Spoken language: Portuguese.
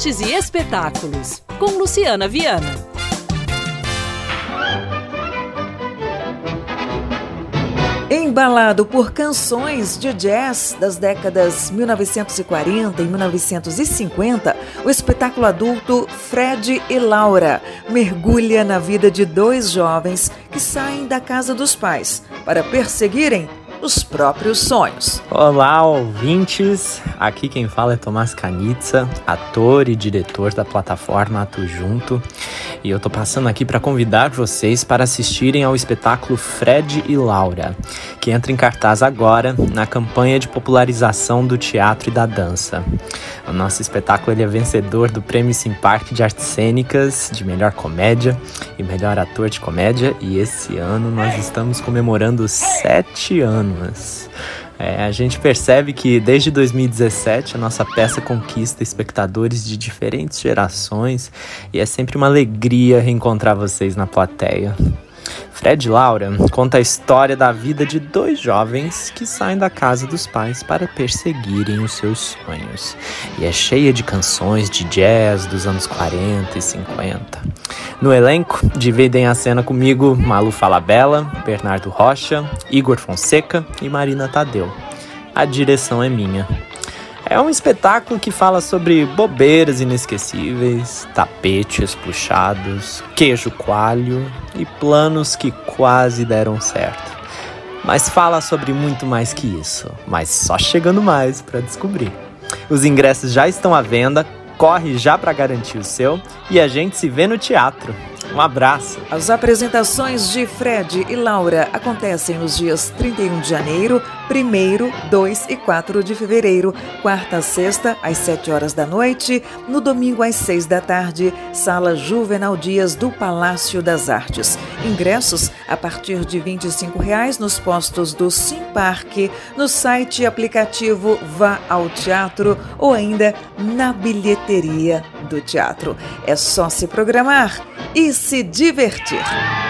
Artes e Espetáculos, com Luciana Viana. Embalado por canções de jazz das décadas 1940 e 1950, o espetáculo adulto Fred e Laura mergulha na vida de dois jovens que saem da casa dos pais para perseguirem os próprios sonhos. Olá, ouvintes! Aqui quem fala é Tomás Canitza, ator e diretor da plataforma Ato Junto, e eu tô passando aqui para convidar vocês para assistirem ao espetáculo Fred e Laura, que entra em cartaz agora na campanha de popularização do teatro e da dança. O nosso espetáculo ele é vencedor do Prêmio Simpark de Artes Cênicas de melhor comédia e melhor ator de comédia, e esse ano nós estamos comemorando sete anos é, a gente percebe que desde 2017 a nossa peça conquista espectadores de diferentes gerações e é sempre uma alegria reencontrar vocês na plateia. Fred Laura conta a história da vida de dois jovens que saem da casa dos pais para perseguirem os seus sonhos. E é cheia de canções de jazz dos anos 40 e 50. No elenco, dividem a cena comigo Malu Falabella, Bernardo Rocha, Igor Fonseca e Marina Tadeu. A direção é minha. É um espetáculo que fala sobre bobeiras inesquecíveis, tapetes puxados, queijo coalho e planos que quase deram certo. Mas fala sobre muito mais que isso, mas só chegando mais para descobrir. Os ingressos já estão à venda, corre já para garantir o seu e a gente se vê no teatro. Um abraço. As apresentações de Fred e Laura acontecem nos dias 31 de janeiro, 1, 2 e 4 de fevereiro, quarta a sexta, às 7 horas da noite, no domingo às 6 da tarde, Sala Juvenal Dias do Palácio das Artes. Ingressos a partir de 25 reais nos postos do Sim Parque, no site aplicativo Vá ao Teatro ou ainda na bilheteria do teatro. É só se programar e se divertir.